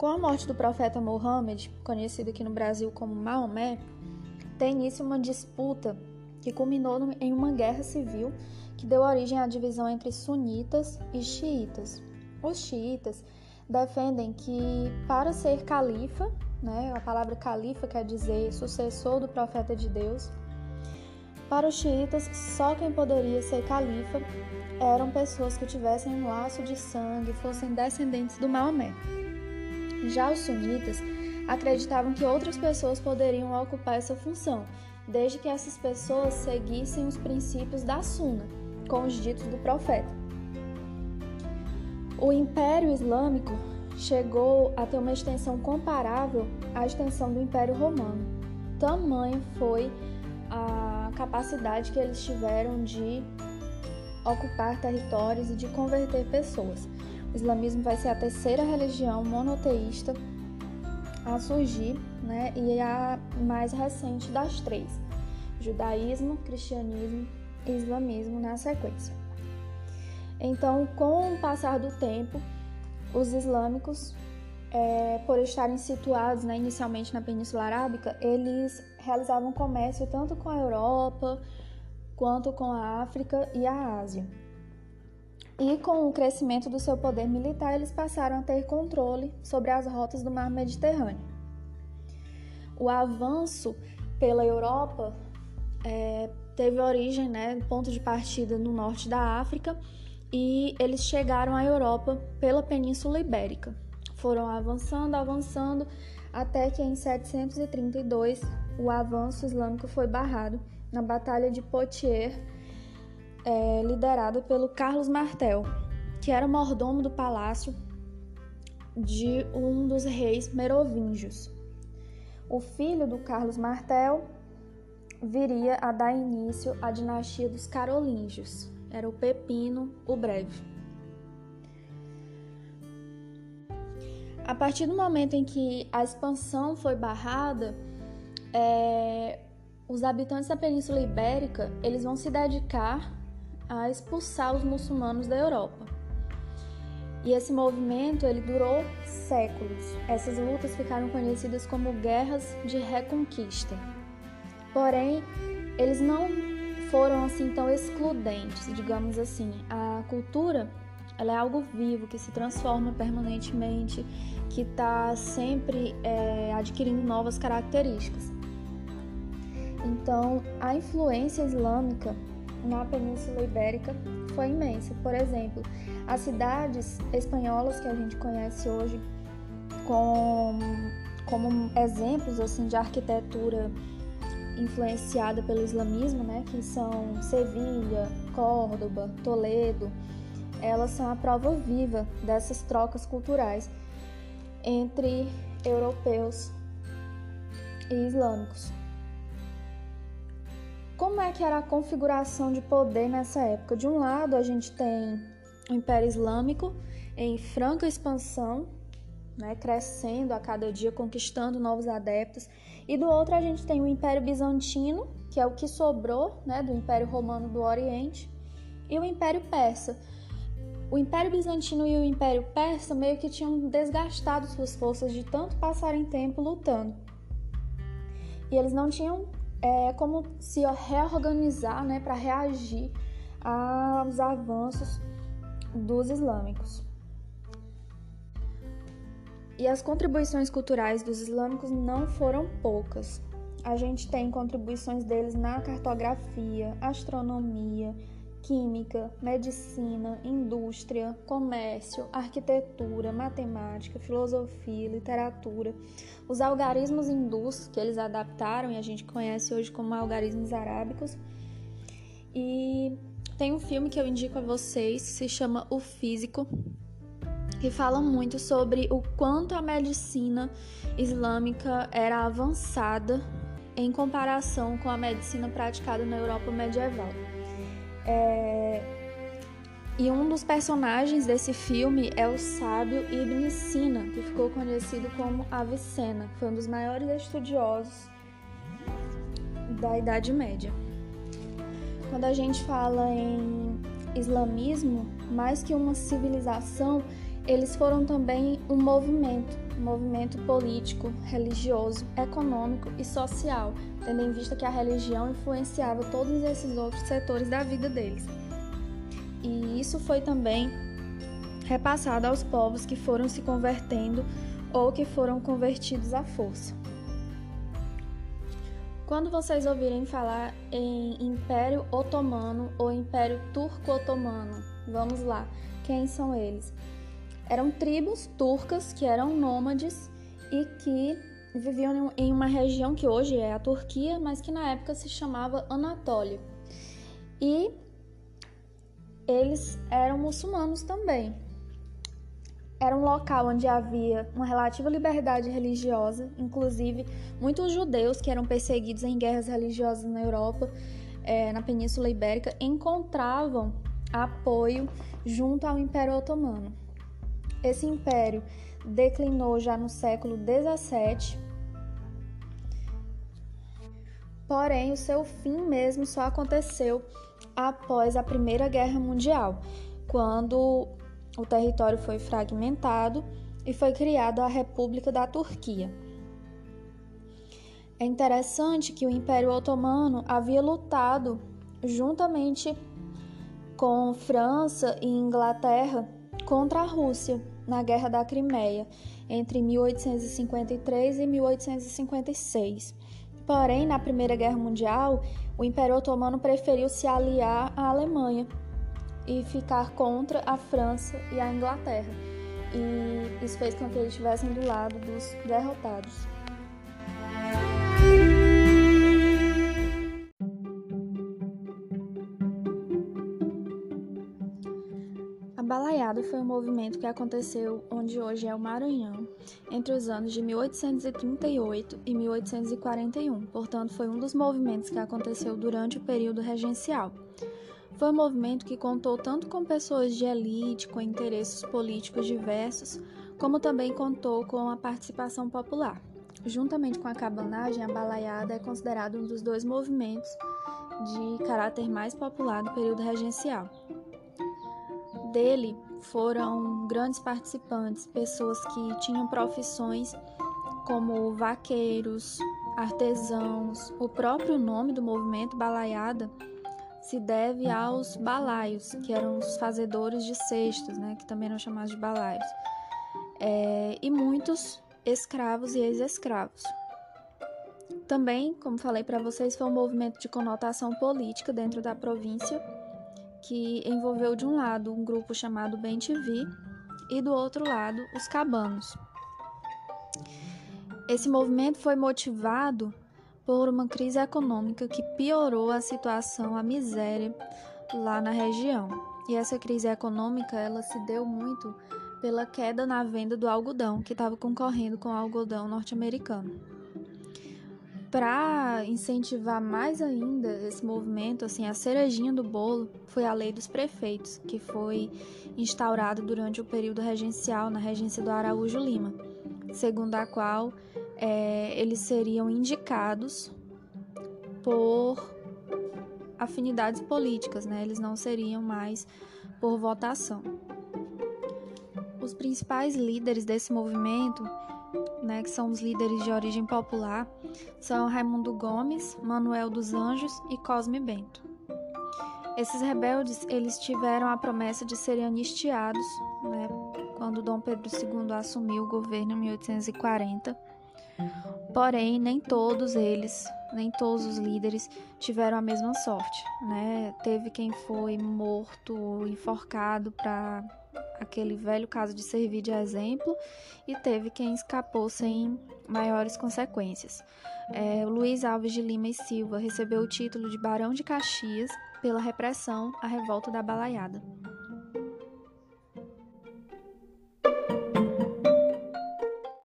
Com a morte do profeta Mohammed, conhecido aqui no Brasil como Maomé, tem início uma disputa que culminou em uma guerra civil que deu origem à divisão entre sunitas e xiitas. Os xiitas defendem que para ser califa, né, a palavra califa quer dizer sucessor do profeta de Deus, para os xiitas só quem poderia ser califa eram pessoas que tivessem um laço de sangue, fossem descendentes do Maomé. Já os sunitas acreditavam que outras pessoas poderiam ocupar essa função, desde que essas pessoas seguissem os princípios da Sunna, com os ditos do profeta. O Império Islâmico chegou a ter uma extensão comparável à extensão do Império Romano. Tamanho foi a capacidade que eles tiveram de ocupar territórios e de converter pessoas. O islamismo vai ser a terceira religião monoteísta a surgir, né, e a mais recente das três: judaísmo, cristianismo e islamismo na sequência. Então, com o passar do tempo, os islâmicos, é, por estarem situados né, inicialmente na Península Arábica, eles realizavam comércio tanto com a Europa quanto com a África e a Ásia. E com o crescimento do seu poder militar, eles passaram a ter controle sobre as rotas do mar Mediterrâneo. O avanço pela Europa é, teve origem, né, ponto de partida no norte da África, e eles chegaram à Europa pela Península Ibérica. Foram avançando, avançando, até que em 732 o avanço islâmico foi barrado na Batalha de Poitiers é, liderada pelo Carlos Martel, que era mordomo do palácio de um dos reis merovingios. O filho do Carlos Martel viria a dar início à dinastia dos carolíngios. Era o Pepino o Breve. A partir do momento em que a expansão foi barrada, é, os habitantes da Península Ibérica eles vão se dedicar a expulsar os muçulmanos da Europa. E esse movimento ele durou séculos. Essas lutas ficaram conhecidas como guerras de reconquista. Porém, eles não foram assim tão excludentes, digamos assim. A cultura ela é algo vivo que se transforma permanentemente, que está sempre é, adquirindo novas características. Então, a influência islâmica na Península Ibérica foi imensa. Por exemplo, as cidades espanholas que a gente conhece hoje com, como exemplos assim de arquitetura influenciada pelo islamismo, né, que são Sevilha, Córdoba, Toledo, elas são a prova viva dessas trocas culturais entre europeus e islâmicos. Como é que era a configuração de poder nessa época? De um lado, a gente tem o Império Islâmico em franca expansão, né, crescendo a cada dia, conquistando novos adeptos, e do outro a gente tem o Império Bizantino, que é o que sobrou né, do Império Romano do Oriente, e o Império Persa. O Império Bizantino e o Império Persa meio que tinham desgastado suas forças de tanto passarem tempo lutando. E eles não tinham é como se reorganizar né, para reagir aos avanços dos islâmicos. E as contribuições culturais dos islâmicos não foram poucas. A gente tem contribuições deles na cartografia, astronomia, química, medicina, indústria, comércio, arquitetura, matemática, filosofia, literatura, os algarismos hindus que eles adaptaram e a gente conhece hoje como algarismos arábicos. E tem um filme que eu indico a vocês, se chama O Físico, que fala muito sobre o quanto a medicina islâmica era avançada em comparação com a medicina praticada na Europa medieval. É... E um dos personagens desse filme é o sábio Ibn Sina, que ficou conhecido como Avicena, que foi um dos maiores estudiosos da Idade Média. Quando a gente fala em islamismo, mais que uma civilização, eles foram também um movimento, um movimento político, religioso, econômico e social, tendo em vista que a religião influenciava todos esses outros setores da vida deles. E isso foi também repassado aos povos que foram se convertendo ou que foram convertidos à força. Quando vocês ouvirem falar em Império Otomano ou Império Turco-Otomano, vamos lá, quem são eles? Eram tribos turcas que eram nômades e que viviam em uma região que hoje é a Turquia, mas que na época se chamava Anatólia. E eles eram muçulmanos também. Era um local onde havia uma relativa liberdade religiosa, inclusive muitos judeus que eram perseguidos em guerras religiosas na Europa, é, na Península Ibérica, encontravam apoio junto ao Império Otomano. Esse império declinou já no século XVII, porém o seu fim mesmo só aconteceu após a Primeira Guerra Mundial, quando o território foi fragmentado e foi criada a República da Turquia. É interessante que o Império Otomano havia lutado juntamente com França e Inglaterra contra a Rússia na Guerra da Crimeia, entre 1853 e 1856. Porém, na Primeira Guerra Mundial, o Império Otomano preferiu se aliar à Alemanha e ficar contra a França e a Inglaterra. E isso fez com que eles estivessem do lado dos derrotados. Foi um movimento que aconteceu onde hoje é o Maranhão, entre os anos de 1838 e 1841, portanto, foi um dos movimentos que aconteceu durante o período regencial. Foi um movimento que contou tanto com pessoas de elite, com interesses políticos diversos, como também contou com a participação popular. Juntamente com a cabanagem, a balaiada é considerado um dos dois movimentos de caráter mais popular do período regencial dele foram grandes participantes, pessoas que tinham profissões como vaqueiros, artesãos. O próprio nome do movimento balaiada se deve aos balaios, que eram os fazedores de cestos, né, que também eram chamados de balaios, é, e muitos escravos e ex-escravos. Também, como falei para vocês, foi um movimento de conotação política dentro da província que envolveu de um lado um grupo chamado Ben TV e do outro lado os cabanos. Esse movimento foi motivado por uma crise econômica que piorou a situação, a miséria lá na região. E essa crise econômica ela se deu muito pela queda na venda do algodão, que estava concorrendo com o algodão norte-americano para incentivar mais ainda esse movimento, assim, a cerejinha do bolo foi a lei dos prefeitos, que foi instaurada durante o período regencial na regência do Araújo Lima, segundo a qual é, eles seriam indicados por afinidades políticas, né? Eles não seriam mais por votação. Os principais líderes desse movimento né, que são os líderes de origem popular, são Raimundo Gomes, Manuel dos Anjos e Cosme Bento. Esses rebeldes, eles tiveram a promessa de serem anistiados, né, quando Dom Pedro II assumiu o governo em 1840. Porém, nem todos eles, nem todos os líderes tiveram a mesma sorte, né? Teve quem foi morto ou enforcado para aquele velho caso de servir de exemplo e teve quem escapou sem maiores consequências. É, Luiz Alves de Lima e Silva recebeu o título de Barão de Caxias pela repressão à revolta da Balaiada.